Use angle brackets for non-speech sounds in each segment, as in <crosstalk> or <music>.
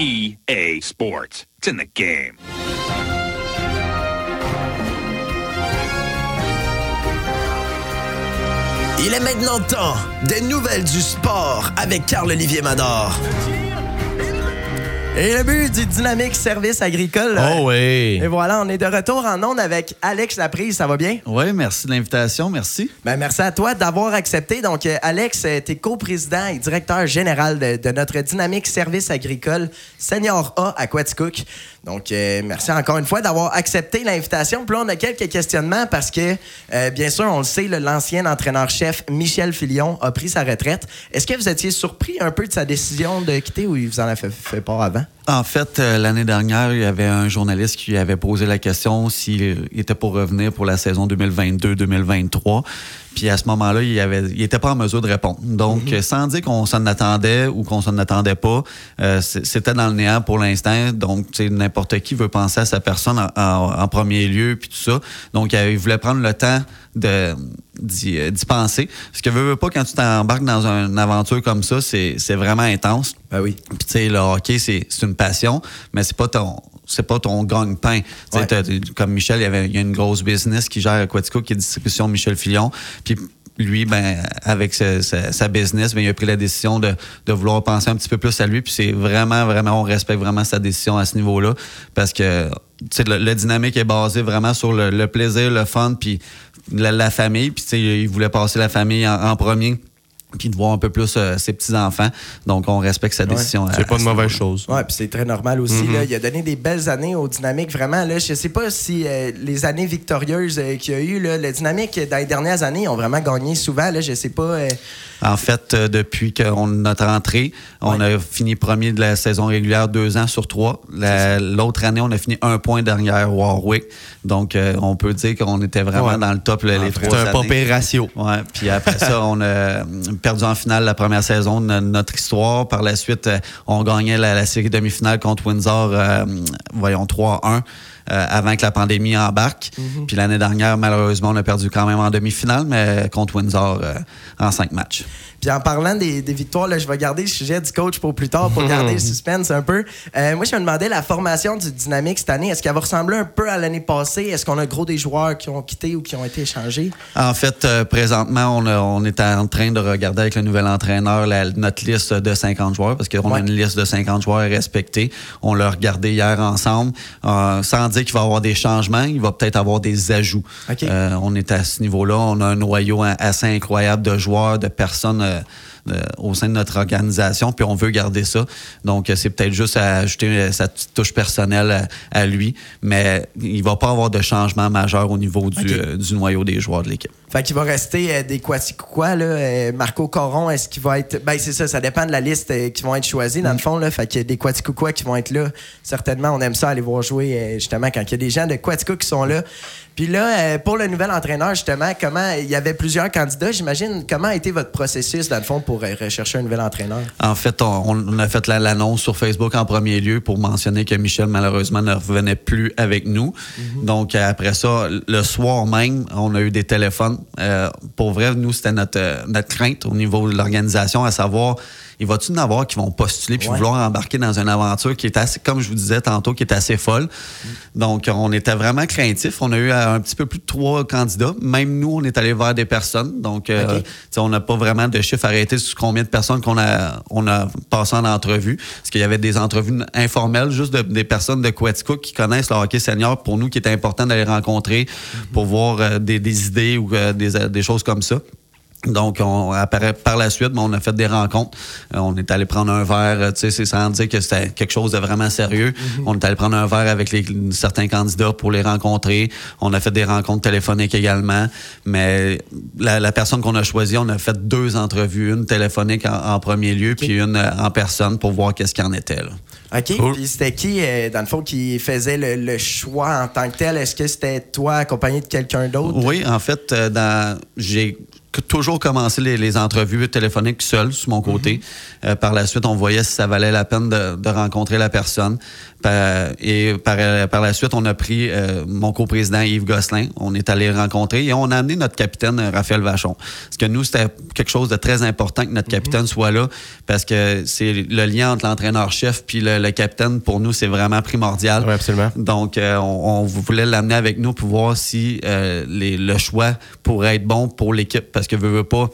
EA Sports. It's in the game. Il est maintenant temps des nouvelles du sport avec Carl-Olivier Mador. Et le but du dynamique service agricole. Oh oui. Et voilà, on est de retour en onde avec Alex Laprise. Ça va bien? Oui, merci de l'invitation. Merci. Ben, merci à toi d'avoir accepté. Donc, euh, Alex, euh, tu es coprésident et directeur général de, de notre dynamique service agricole Senior A à Quaticook. Donc, euh, merci encore une fois d'avoir accepté l'invitation. Puis là, on a quelques questionnements parce que, euh, bien sûr, on le sait, l'ancien entraîneur-chef Michel Filion a pris sa retraite. Est-ce que vous étiez surpris un peu de sa décision de quitter ou il vous en a fait, fait part avant? En fait, euh, l'année dernière, il y avait un journaliste qui avait posé la question s'il était pour revenir pour la saison 2022-2023. Puis à ce moment-là, il avait, il était pas en mesure de répondre. Donc, euh, sans dire qu'on s'en attendait ou qu'on s'en attendait pas, euh, c'était dans le néant pour l'instant. Donc, tu sais, n'importe qui veut penser à sa personne en, en- en premier lieu, puis tout ça. Donc, il voulait prendre le temps de d'y euh, penser. Parce que veux, veux pas, quand tu t'embarques dans une aventure comme ça, c'est c'est vraiment intense. Ben oui. Puis tu sais, le hockey, c'est c'est une passion, mais c'est pas ton c'est pas ton gagne-pain. Ouais. Comme Michel, il y, avait, il y a une grosse business qui gère Aquatico, qui est distribution Michel Fillon. Puis lui, ben, avec sa, business, ben, il a pris la décision de, de vouloir penser un petit peu plus à lui. Puis c'est vraiment, vraiment, on respecte vraiment sa décision à ce niveau-là. Parce que le, le dynamique est basé vraiment sur le, le plaisir, le fun, puis la, la famille. Puis il voulait passer la famille en, en premier. Puis de voir un peu plus euh, ses petits-enfants. Donc, on respecte sa décision. à- C'est pas une ce mauvaise chose. Ouais, puis c'est très normal aussi. là. Il a donné des belles années au Dynamique, vraiment. Là, je sais pas si euh, les années victorieuses euh, qu'il y a eu, là, le Dynamique, dans les dernières années, ils ont vraiment gagné souvent. Là, je sais pas. En fait, euh, depuis qu'on notre entrée, on Ouais. a fini premier de la saison régulière deux ans sur trois. La- L'autre année, on a fini un point derrière Warwick. Donc, euh, on peut dire qu'on était vraiment Ouais. dans le top là, les C'est trois un années. pas pire ratio. Ouais, puis <laughs> après ça, on a perdu en finale la première saison de no- notre histoire. Par la suite, euh, on gagnait la, la série demi-finale contre Windsor, euh, voyons, 3-1. euh, avant que la pandémie embarque. Puis l'année dernière, malheureusement, on a perdu quand même en demi-finale, mais contre Windsor euh, en cinq matchs. Puis en parlant des, des victoires, là, je vais garder le sujet du coach pour plus tard, pour <laughs> garder le suspense un peu. Euh, moi, je me demandais la formation du Dynamique cette année. Est-ce qu'elle va ressembler un peu à l'année passée? Est-ce qu'on a gros des joueurs qui ont quitté ou qui ont été échangés? En fait, euh, présentement, on, a- on est en train de regarder avec le nouvel entraîneur la- notre liste de 50 joueurs parce qu'on Ouais. a une liste de 50 joueurs à respecter. On l'a regardé hier ensemble. Euh, sans dire qu'il va y avoir des changements, il va peut-être avoir des ajouts. On est à ce niveau-là. On a un noyau assez incroyable de joueurs, de personnes euh, euh, au sein de notre organisation, puis on veut garder ça. Donc, euh, c'est peut-être juste à ajouter sa petite touche personnelle à, à lui, mais il va pas avoir de changement majeur au niveau du, euh, du noyau des joueurs de l'équipe. Fait qu'il va rester euh, des Quaticois, là. Marco Coron, est-ce qu'il va être. Ben, c'est ça, ça dépend de la liste qui vont être choisis, dans le fond, là. Fait que des Quaticois qui vont être là, certainement, on aime ça aller voir jouer, justement, quand il y a des gens de Quatico qui sont là. Puis là, euh, pour le nouvel entraîneur, justement, comment. Il y avait plusieurs candidats, j'imagine. Comment a été votre processus, dans le fond, pour euh, rechercher un nouvel entraîneur? En fait, on, on a fait la- l'annonce sur Facebook en premier lieu pour mentionner que Michel, malheureusement, ne revenait plus avec nous. Donc, euh, après ça, le soir même, on a eu des téléphones. Euh, pour vrai, nous, c'était notre, notre crainte au niveau de l'organisation, à savoir, il va-tu en avoir qui vont postuler puis Ouais. vouloir embarquer dans une aventure qui est assez, comme je vous disais tantôt, qui est assez folle? Donc, on était vraiment craintifs. On a eu euh, un petit peu plus de trois candidats. Même nous, on est allé vers des personnes. Donc, euh, on n'a pas vraiment de chiffre arrêté sur combien de personnes qu'on a, on a passé en entrevue. Parce qu'il y avait des entrevues informelles, juste de- des personnes de Quatico qui connaissent le hockey senior. Pour nous, qui était important d'aller rencontrer pour voir euh, des, des idées ou euh, des, des choses comme ça. Donc, on, après- par la suite, ben, on a fait des rencontres. Euh, on est allé prendre un verre, euh, tu sais, c'est sans dire que c'était quelque chose de vraiment sérieux. On est allé prendre un verre avec les, certains candidats pour les rencontrer. On a fait des rencontres téléphoniques également. Mais la, la personne qu'on a choisie, on a fait deux entrevues, une téléphonique en, en premier lieu, puis une euh, en personne pour voir qu'est-ce qu'il en était. Là. OK. Cool. Puis c'était qui, dans le fond, qui faisait le, le choix en tant que tel? Est-ce que c'était toi accompagné de quelqu'un d'autre? Oui, en fait, dans j'ai toujours commencé les, les, entrevues téléphoniques seul, sur mon côté. Euh, par la suite, on voyait si ça valait la peine de, de rencontrer la personne. et par, par, la suite, on a pris euh, mon coprésident Yves Gosselin. On est allé rencontrer et on a amené notre capitaine Raphaël Vachon. Parce que nous, c'était quelque chose de très important que notre capitaine soit là parce que c'est le lien entre l'entraîneur-chef puis le, le, capitaine, pour nous, c'est vraiment primordial. Oui, absolument. Donc, euh, on, on, voulait l'amener avec nous pour voir si les, le choix pourrait être bon pour l'équipe parce que veut, veut pas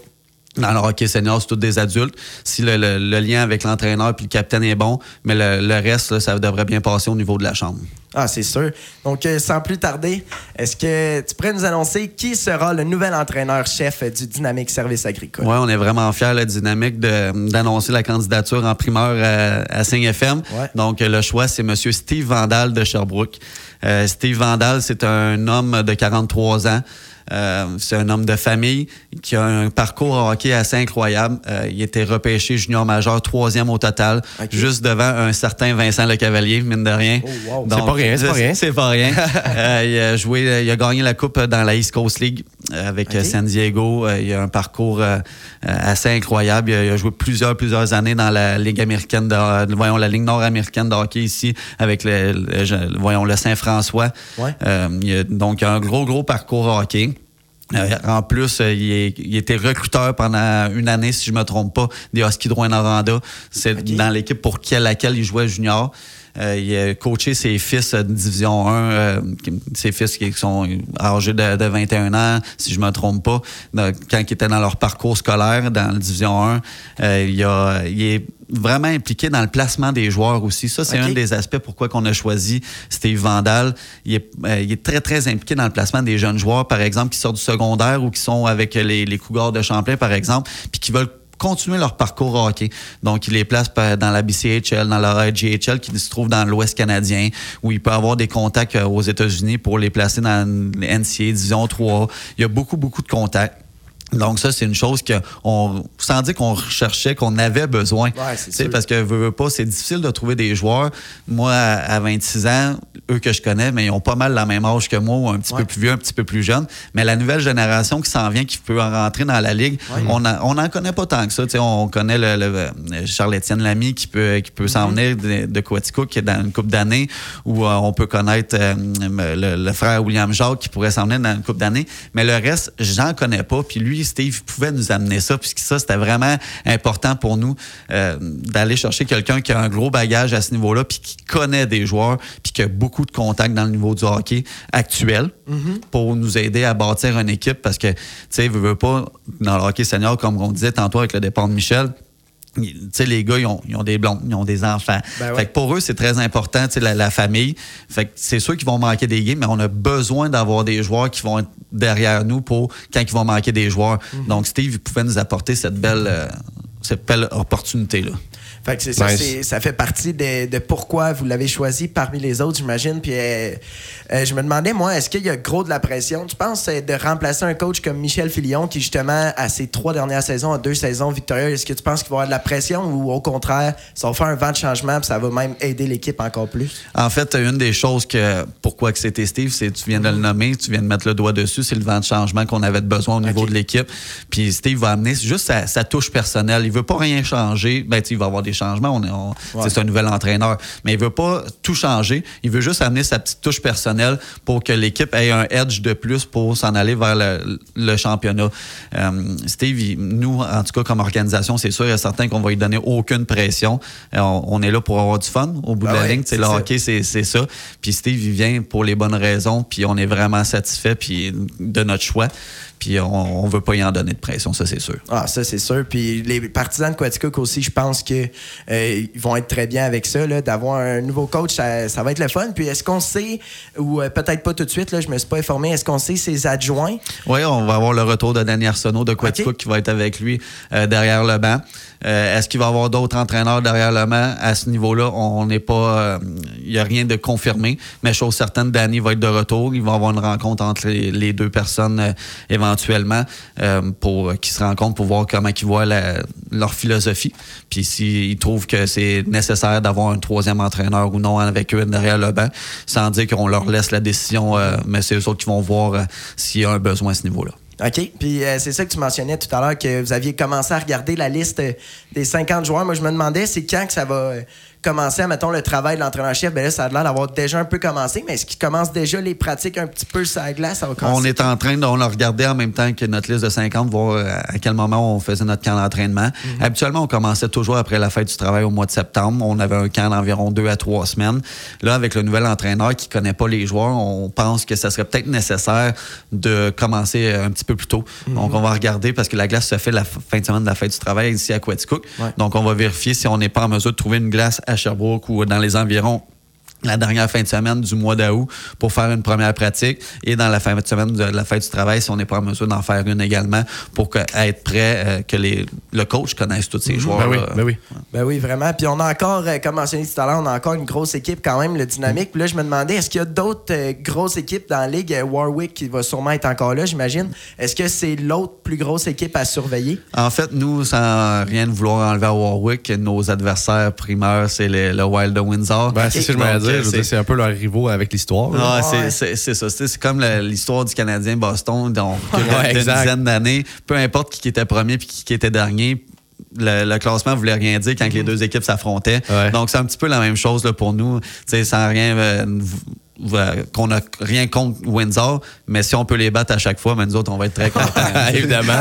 dans le hockey senior, c'est tous des adultes. Si le, le, le lien avec l'entraîneur puis le capitaine est bon, mais le, le reste, là, ça devrait bien passer au niveau de la chambre. Ah, c'est sûr. Donc, euh, sans plus tarder, est-ce que tu pourrais nous annoncer qui sera le nouvel entraîneur-chef du Dynamique Service Agricole? Oui, on est vraiment fiers, la Dynamique, d'annoncer la candidature en primeur à, à 5FM. Ouais. Donc, le choix, c'est M. Steve Vandal de Sherbrooke. Euh, Steve Vandal, c'est un homme de 43 ans. Euh, c'est un homme de famille qui a un parcours en hockey assez incroyable. Euh, il était repêché junior majeur, troisième au total, Okay. juste devant un certain Vincent Le Cavalier, mine de rien. Oh, wow. C'est pas rien, c'est pas <laughs> rien. C'est pas rien. Euh, il a joué, il a gagné la coupe dans la East Coast League avec Ok. euh, San Diego. Euh, il a un parcours euh, euh, assez incroyable. Il a, il a joué plusieurs, plusieurs années dans la Ligue américaine, de, euh, voyons, la Ligue nord-américaine de hockey ici avec le, voyons, le Saint-François. Ouais. Euh, il a donc un gros, gros parcours hockey. Euh, en plus, euh, il, est- il était recruteur pendant une année, si je me trompe pas, des Huskies de Rouyn-Noranda. C'est dans l'équipe pour quelle- laquelle il jouait junior. Euh, il a coaché ses fils de Division 1, euh, ses fils qui sont âgés de, de 21 ans, si je me trompe pas, dans- quand ils étaient dans leur parcours scolaire dans la Division 1. Euh, il, a, il est vraiment impliqué dans le placement des joueurs aussi. Ça, c'est un des aspects pourquoi qu'on a choisi Steve Vandal. Il est, euh, il est très, très impliqué dans le placement des jeunes joueurs, par exemple, qui sortent du secondaire ou qui sont avec les, les Cougars de Champlain, par exemple, puis qui veulent continuer leur parcours au hockey. Donc, il les place dans la BCHL, dans la IGHL, qui se trouve dans l'Ouest canadien, où il peut avoir des contacts euh, aux États-Unis pour les placer dans NCA Division 3. Il y a beaucoup, beaucoup de contacts. Donc ça, c'est une chose que on, sans dire qu'on recherchait, qu'on avait besoin. Ouais, c'est. Parce que veux, veux pas, c'est difficile de trouver des joueurs. Moi, à à 26 ans, eux que je connais, mais ils ont pas mal la même âge que moi, ou un petit Ouais. peu plus vieux, un petit peu plus jeune. Mais la nouvelle génération qui s'en vient, qui peut en rentrer dans la ligue, on en- on n'en connaît pas tant que ça. On connaît le, le- Charles-Étienne Lamy qui peut, qui peut s'en venir de, de Quaticook, qui est dans une coupe d'années, ou euh, on peut connaître euh, le, le frère William Jacques qui pourrait s'en venir dans une coupe d'années. Mais le reste, j'en connais pas. Puis lui, Steve, pouvait nous amener ça, puisque ça, c'était vraiment important pour nous euh, d'aller chercher quelqu'un qui a un gros bagage à ce niveau-là, puis qui connaît des joueurs, puis qui a beaucoup de contacts dans le niveau du hockey actuel pour nous aider à bâtir une équipe. Parce que, tu sais, veut pas, dans le hockey senior, comme on disait tantôt avec le départ de Michel, tu sais, les gars, ils ont, ils ont des blondes, ils ont des enfants. Ben ouais. Fait que pour eux, c'est très important, tu sais, la, la famille. Fait que c'est sûr qu'ils vont manquer des games, mais on a besoin d'avoir des joueurs qui vont être derrière nous pour quand ils vont manquer des joueurs. Mhm. Donc, Steve, il pouvait nous apporter cette belle, euh, cette belle opportunité-là. Fait que c'est ça, c'est- ça fait partie de, de pourquoi vous l'avez choisi parmi les autres, j'imagine. Puis euh, euh, je me demandais, moi, est-ce qu'il y a gros de la pression? Tu penses euh, de remplacer un coach comme Michel Filion, qui justement, à ses trois dernières saisons, a deux saisons victorieuses, est-ce que tu penses qu'il va y avoir de la pression ou au contraire, ça va faire un vent de changement puis ça va même aider l'équipe encore plus? En fait, une des choses que pourquoi que c'était Steve, c'est tu viens de le nommer, tu viens de mettre le doigt dessus, c'est le vent de changement qu'on avait de besoin au niveau de l'équipe. Puis Steve va amener juste sa, sa touche personnelle. Il veut pas rien changer. Ben, il va avoir des changements. On C'est un nouvel entraîneur, mais il veut pas tout changer. Il veut juste amener sa petite touche personnelle pour que l'équipe ait un edge de plus pour s'en aller vers le, le championnat. Euh, Steve, il- nous, en tout cas comme organisation, c'est sûr et certain qu'on va lui donner aucune pression. Euh, on, on est là pour avoir du fun au bout Ben de la ouais, ligne. C'est le ça. hockey, c'est c'est ça. Puis Steve, il vient pour les bonnes raisons, puis on est vraiment satisfait puis de notre choix. Puis on, on veut pas y en donner de pression, ça c'est sûr. Ah, ça, c'est sûr. Puis les partisans de Quaticook aussi, je pense que euh, ils vont être très bien avec ça, d'avoir un nouveau coach, ça, ça va être le fun. Puis est-ce qu'on sait, ou euh, peut-être pas tout de suite, là, je me suis pas informé, est-ce qu'on sait ses adjoints? Oui, on va avoir le retour de Danny Arsenault de Quaticook Ok. qui va être avec lui euh, derrière le banc. Est-ce qu'il va y avoir d'autres entraîneurs derrière le banc? À ce niveau-là, on n'est pas. Il n'y a rien de confirmé. Mais chose certaine, Danny va être de retour. Il va y avoir une rencontre entre les, les deux personnes euh, éventuellement euh, pour qu'ils se rencontrent pour voir comment ils voient leur philosophie. Puis s'ils trouvent que c'est nécessaire d'avoir un troisième entraîneur ou non avec eux derrière le banc, sans dire qu'on leur laisse la décision, euh, mais c'est eux autres qui vont voir euh, s'il y a un besoin à ce niveau-là. OK. Puis euh, c'est ça que tu mentionnais tout à l'heure, que vous aviez commencé à regarder la liste euh, des 50 joueurs. Moi, je me demandais, c'est quand que ça va mettons, le travail de l'entraîneur-chef? Ben là, ça a l'air d'avoir déjà un peu commencé, mais est-ce qu'il commence déjà les pratiques un petit peu sur la glace? Ça va On est en train de on l'a regardé en même temps que notre liste de 50, voir euh, à quel moment on faisait notre camp d'entraînement. Mhm. Habituellement, on commençait toujours après la fête du travail au mois de septembre. On avait un camp d'environ deux à trois semaines. Là, avec le nouvel entraîneur qui connaît pas les joueurs, on pense que ça serait peut-être nécessaire de commencer euh, un petit peu plus tôt. Mhm. Donc, on va regarder parce que la glace se fait la fin de semaine de la fête du travail ici à Quaticook. Ouais. Donc, on va vérifier si on n'est pas en mesure de trouver une glace à Sherbrooke ou dans les environs la dernière fin de semaine du mois d'août pour faire une première pratique et dans la fin de semaine de la fête du travail si on n'est pas en mesure d'en faire une également pour que- être prêt euh, que les, le coach connaisse tous ces joueurs Ben oui, ben oui. Ben oui, vraiment. Puis on a encore, euh, comme mentionné tout à l'heure, on a encore une grosse équipe quand même, le Dynamique. Puis là, je me demandais, est-ce qu'il y a d'autres euh, grosses équipes dans la Ligue? Warwick qui va sûrement être encore là, j'imagine. Est-ce que c'est l'autre plus grosse équipe à surveiller? En fait, nous, sans rien vouloir enlever à Warwick, nos adversaires primeurs, c'est le, Wild de Windsor. Ben, c'est dire. C'est- un peu leur rivaux avec l'histoire. Ah, Ouais. c'est- ça. C'est c'est comme l'histoire du Canadien Boston, donc Ouais, d'une exact. dizaine d'années. Peu importe qui était premier puis qui, était dernier. Le, le classement voulait rien dire quand les deux équipes s'affrontaient. Ouais. Donc, c'est un petit peu la même chose là, pour nous. Sans rien. euh, qu'on a rien contre Windsor, mais si on peut les battre à chaque fois, ben, nous autres, on va être très contents. <laughs> Évidemment,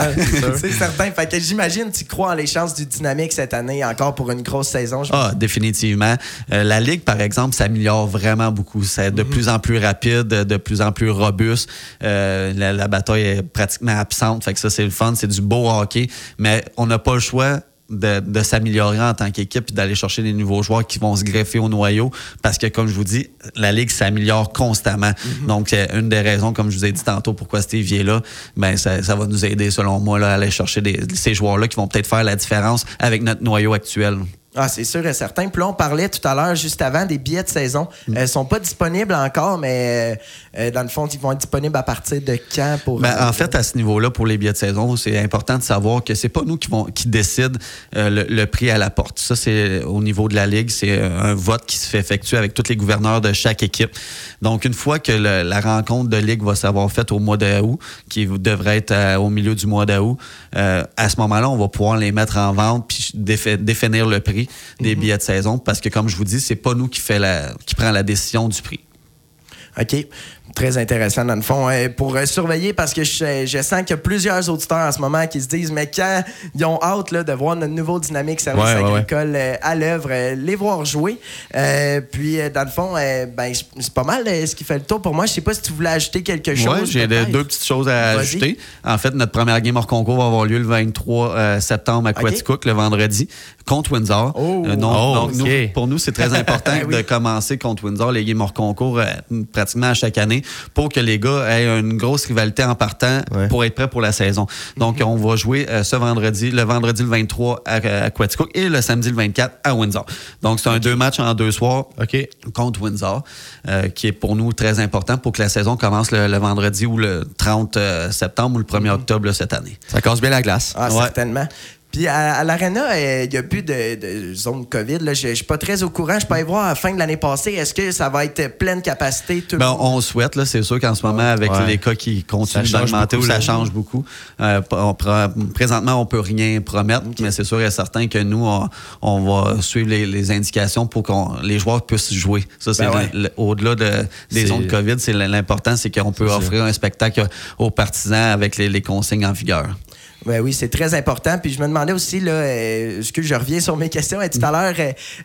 c'est certain. Fait que j'imagine, tu crois en les chances du Dynamique cette année, encore pour une grosse saison. je- Ah, définitivement. Euh, la Ligue, par exemple, s'améliore vraiment beaucoup. C'est de plus en plus rapide, de plus en plus robuste. Euh, la, la bataille est pratiquement absente. Fait que ça, c'est le fun. C'est du beau hockey. Mais on n'a pas le choix de, de s'améliorer en tant qu'équipe et d'aller chercher des nouveaux joueurs qui vont se greffer au noyau parce que, comme je vous dis, la Ligue s'améliore constamment. Donc, c'est une des raisons, comme je vous ai dit tantôt, pourquoi Steve est là, ben, ça, ça va nous aider, selon moi, là, à aller chercher des- ces joueurs-là qui vont peut-être faire la différence avec notre noyau actuel. Ah, c'est sûr et certain. Puis là, on parlait tout à l'heure, juste avant, des billets de saison. Ils sont pas disponibles encore, mais euh, euh, dans le fond, ils vont être disponibles à partir de quand pour. Ben, euh, en fait, à ce niveau-là, pour les billets de saison, c'est important de savoir que c'est pas nous qui vont qui décident euh, le, le prix à la porte. Ça, c'est au niveau de la ligue, c'est euh, un vote qui se fait effectuer avec tous les gouverneurs de chaque équipe. Donc, une fois que le- la rencontre de ligue va s'avoir faite au mois d'août, qui devrait être euh, au milieu du mois d'août, euh, à ce moment-là, on va pouvoir les mettre en vente puis défi- définir le prix des billets de saison, parce que comme je vous dis, c'est pas nous qui fait la qui prend la décision du prix. OK. Très intéressant, dans le fond. Euh, pour euh, surveiller, parce que je, je sens qu'il y a plusieurs auditeurs en ce moment qui se disent, mais quand ils ont hâte là, de voir notre nouveau dynamique service Ouais, agricole euh, à l'œuvre, euh, les voir jouer. Puis, dans le fond, ben, c'est pas mal ce qui fait le tour pour moi. Je sais pas si tu voulais ajouter quelque chose. Oui, j'ai deux petites choses à ajouter. En fait, notre première game hors concours va avoir lieu le 23 euh, septembre à OK. Quaticook, le vendredi, contre Windsor. Oh. Euh, non, Oh, donc, nous, OK. pour nous, c'est très <laughs> important Oui. de commencer contre Windsor, les games hors concours, euh, pratiquement à chaque année, pour que les gars aient une grosse rivalité en partant Ouais. pour être prêts pour la saison. Donc, on va jouer euh, ce vendredi, le vendredi le 23 à, à et le samedi le 24 à Windsor. Donc, c'est un deux matchs en deux soirs OK. contre Windsor, euh, qui est pour nous très important pour que la saison commence le, le vendredi ou le 30 euh, septembre ou le 1er octobre là, cette année. Ça casse bien la glace. Ah, Ouais. certainement. Puis à, à l'Arena, euh, il n'y a plus de, de zone COVID. là. Je ne suis pas très au courant. Je peux aller voir à la fin de l'année passée. Est-ce que ça va être pleine capacité? Tout le Ben, on souhaite, là, c'est sûr qu'en ce moment, avec Ouais. les cas qui continuent d'augmenter, ça change beaucoup. Euh, on prend- présentement, on peut rien promettre, mais c'est sûr et certain que nous, on, on va suivre les, les indications pour que les joueurs puissent jouer. Ça, c'est Ben ouais. au-delà de, des zones COVID, c'est l'important, c'est qu'on peut offrir un spectacle aux partisans avec les, les consignes en vigueur. Ben oui, c'est très important. Puis je me demandais aussi, là, euh, excuse, je reviens sur mes questions. Euh, Tout à l'heure,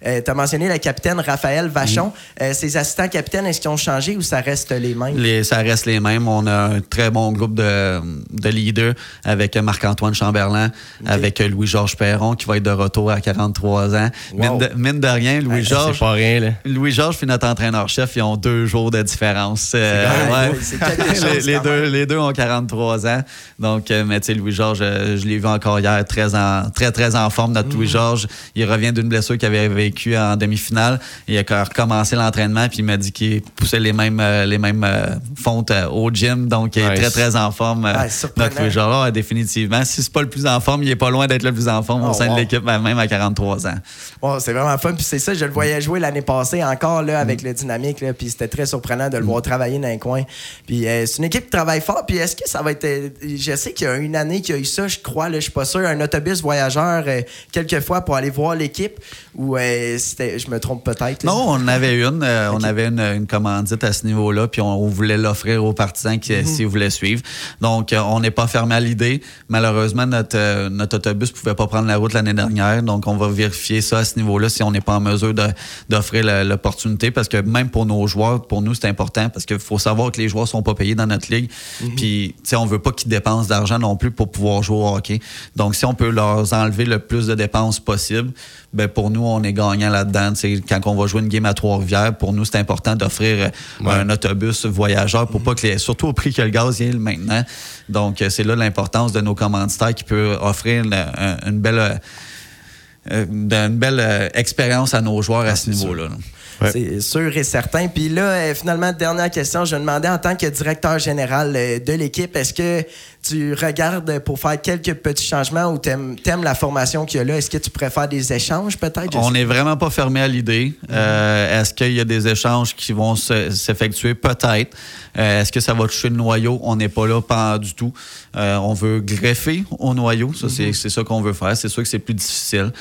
tu as mentionné le capitaine Raphaël Vachon. Euh, ses assistants capitaines, est-ce qu'ils ont changé ou ça reste les mêmes? Les, ça reste les mêmes. On a un très bon groupe de, de leaders avec Marc-Antoine Chamberlain, avec Louis-Georges Perron qui va être de retour à 43 ans. Wow. Mine, de, mine de rien, C'est Louis-Georges. pas rien, là. Louis-Georges puis notre entraîneur-chef, ils ont deux jours de différence. Euh, ouais. <laughs> les, deux, les deux ont 43 ans. Donc, euh, mais tu sais, Louis-Georges, euh, je l'ai vu encore hier, très, en, très, très en forme, notre Louis Georges. Il revient d'une blessure qu'il avait vécue en demi-finale. Il a recommencé l'entraînement, puis il m'a dit qu'il poussait les mêmes, euh, les mêmes euh, fontes au gym. Donc, il est Nice. très, très en forme, Ouais, notre. Louis Georges. Ah, définitivement. Si c'est pas le plus en forme, il est pas loin d'être le plus en forme Oh, au sein wow. de l'équipe, même à 43 ans. Bon, c'est vraiment fun. Puis c'est ça, je le voyais jouer l'année passée encore là, avec le dynamique. Là, puis c'était très surprenant de le voir travailler dans un coin. Puis euh, c'est une équipe qui travaille fort. Puis est-ce que ça va être. je sais qu'il y a une année qu'il y a eu ça, je crois, là, je suis pas sûr, un autobus voyageur euh, quelques fois pour aller voir l'équipe. Ou euh, c'était. Je me trompe peut-être. là. Non, on en avait une. euh. On avait une, une commandite à ce niveau-là, puis on, on voulait l'offrir aux partisans qui, Mhm. s'ils voulaient suivre. Donc, euh, on n'est pas fermé à l'idée. Malheureusement, notre, notre autobus ne pouvait pas prendre la route l'année dernière. Donc, on va vérifier ça à ce niveau-là si on n'est pas en mesure de- d'offrir la- l'opportunité. Parce que même pour nos joueurs, pour nous, c'est important parce qu'il faut savoir que les joueurs sont pas payés dans notre ligue. Mhm. Puis, tu sais, on veut pas qu'ils dépensent d'argent non plus pour pouvoir jouer au hockey. Donc, si on peut leur enlever le plus de dépenses possible, ben pour nous, on est gagnant là-dedans. Quand on va jouer une game à Trois-Rivières, pour nous, c'est important d'offrir euh, Ouais. un autobus voyageur pour pas que les, surtout au prix que le gaz y est maintenant. Donc, euh, c'est là l'importance de nos commanditaires qui peut offrir une, un- une belle, euh, une belle expérience à nos joueurs à ce niveau-là. Ouais. C'est sûr et certain. Puis là, finalement, dernière question, je me demandais en tant que directeur général de l'équipe, est-ce que tu regardes pour faire quelques petits changements ou t'aimes aimes la formation qu'il y a là? Est-ce que tu préfères des échanges peut-être? On n'est vraiment pas fermé à l'idée. Euh, Est-ce qu'il y a des échanges qui vont se- s'effectuer? Peut-être. Euh, Est-ce que ça va toucher le noyau? On n'est pas là, pas du tout. Euh, on veut greffer au noyau. Ça, c'est- c'est ça qu'on veut faire. C'est sûr que c'est plus difficile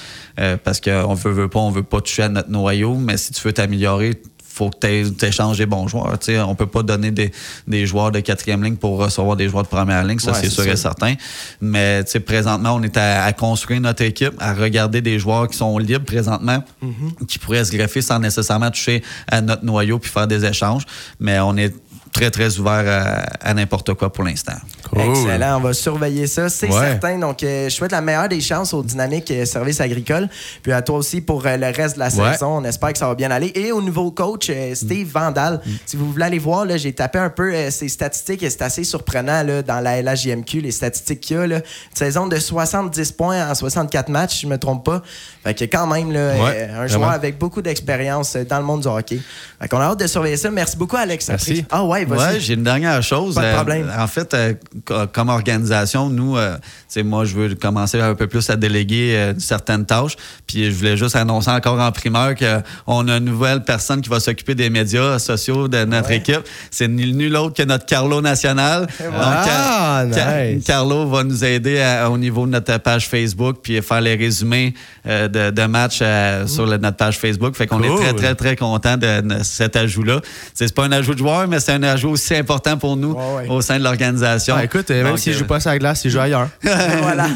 parce qu'on veut, veut pas, on veut pas toucher à notre noyau. Mais si tu veux t'améliorer, faut que tu échanges des bons joueurs. Tu sais, on peut pas donner des, des joueurs de quatrième ligne pour recevoir des joueurs de première ligne, ça Ouais, c'est sûr et certain. Mais tu sais, présentement, on est à, à construire notre équipe, à regarder des joueurs qui sont libres présentement, Mm-hmm. qui pourraient se greffer sans nécessairement toucher à notre noyau puis faire des échanges. Mais on est très, très ouvert à, à n'importe quoi pour l'instant. Cool. Excellent, on va surveiller ça, c'est Ouais. certain. Donc, euh, je souhaite la meilleure des chances au Dynamique euh, Service Agricole. Puis à toi aussi pour euh, le reste de la Ouais. saison. On espère que ça va bien aller. Et au nouveau coach, Steve Vandal, si vous voulez aller voir, là, j'ai tapé un peu ses statistiques et c'est assez surprenant là, dans la LHJMQ, les statistiques qu'il y a. Là. Une saison de 70 points en 64 matchs, si je me trompe pas. Fait que quand même, là, Ouais, euh, un joueur vraiment. avec beaucoup d'expérience euh, dans le monde du hockey. Fait qu'on a hâte de surveiller ça. Merci beaucoup, Alex. Merci. Ah ouais, vas-y. Ouais, j'ai une dernière chose. Pas de Euh, problème. en fait, euh, co- comme organisation, nous, euh, tu sais, moi, je veux commencer un peu plus à déléguer euh, certaines tâches. Puis je voulais juste annoncer encore en primeur qu'on a une nouvelle personne qui va s'occuper des médias sociaux de notre Ouais. équipe. C'est nul, nul autre que notre Carlo National. <laughs> Donc, Ah, nice. Carlo va nous aider à- au niveau de notre page Facebook puis faire les résumés euh, de, de matchs euh, sur le- notre page Facebook. Fait qu'on est très, très, très content de, de cet ajout-là. C'est c'est pas un ajout de joueur, mais c'est un ajout aussi important pour nous ouais. au sein de l'organisation. Ah, écoute, euh, même s'il euh, joue pas sur la glace, il joue ailleurs. <laughs> voilà.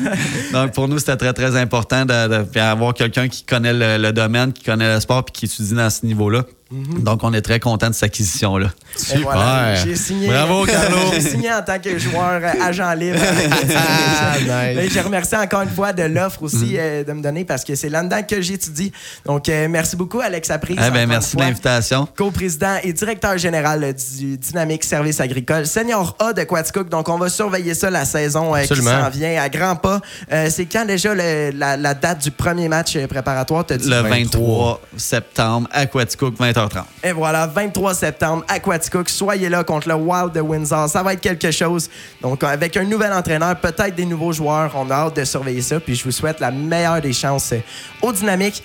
donc, pour nous, c'était très, très important de, de- puis avoir quelqu'un qui connaît le, le domaine, qui connaît le sport, puis qui étudie dans ce niveau-là. Donc, on est très content de cette acquisition-là. Et voilà, Super. J'ai signé. Bravo, Carlo. <laughs> J'ai signé en tant que joueur euh, agent libre. <laughs> Ah, nice. Et je remercie encore une fois de l'offre aussi euh, de me donner parce que c'est là-dedans que j'étudie. Donc, euh, merci beaucoup, Alex Aprise. Eh ben, merci de l'invitation. Co-président et directeur général du Dynamique Service Agricole, senior A de Quaticook. Donc, on va surveiller ça la saison euh, qui s'en vient à grands pas. Euh, c'est quand déjà le- la, la date du premier match préparatoire? Dit? Le 23 septembre à Quaticook, 20h30. Et voilà, 23 septembre à Quaticook. Soyez là contre le Wild de Windsor. Ça va être quelque chose. Donc, avec un nouvel entraîneur, peut-être des nouveaux joueurs, on a hâte de surveiller ça. Puis, je vous souhaite la meilleure des chances au Dynamique.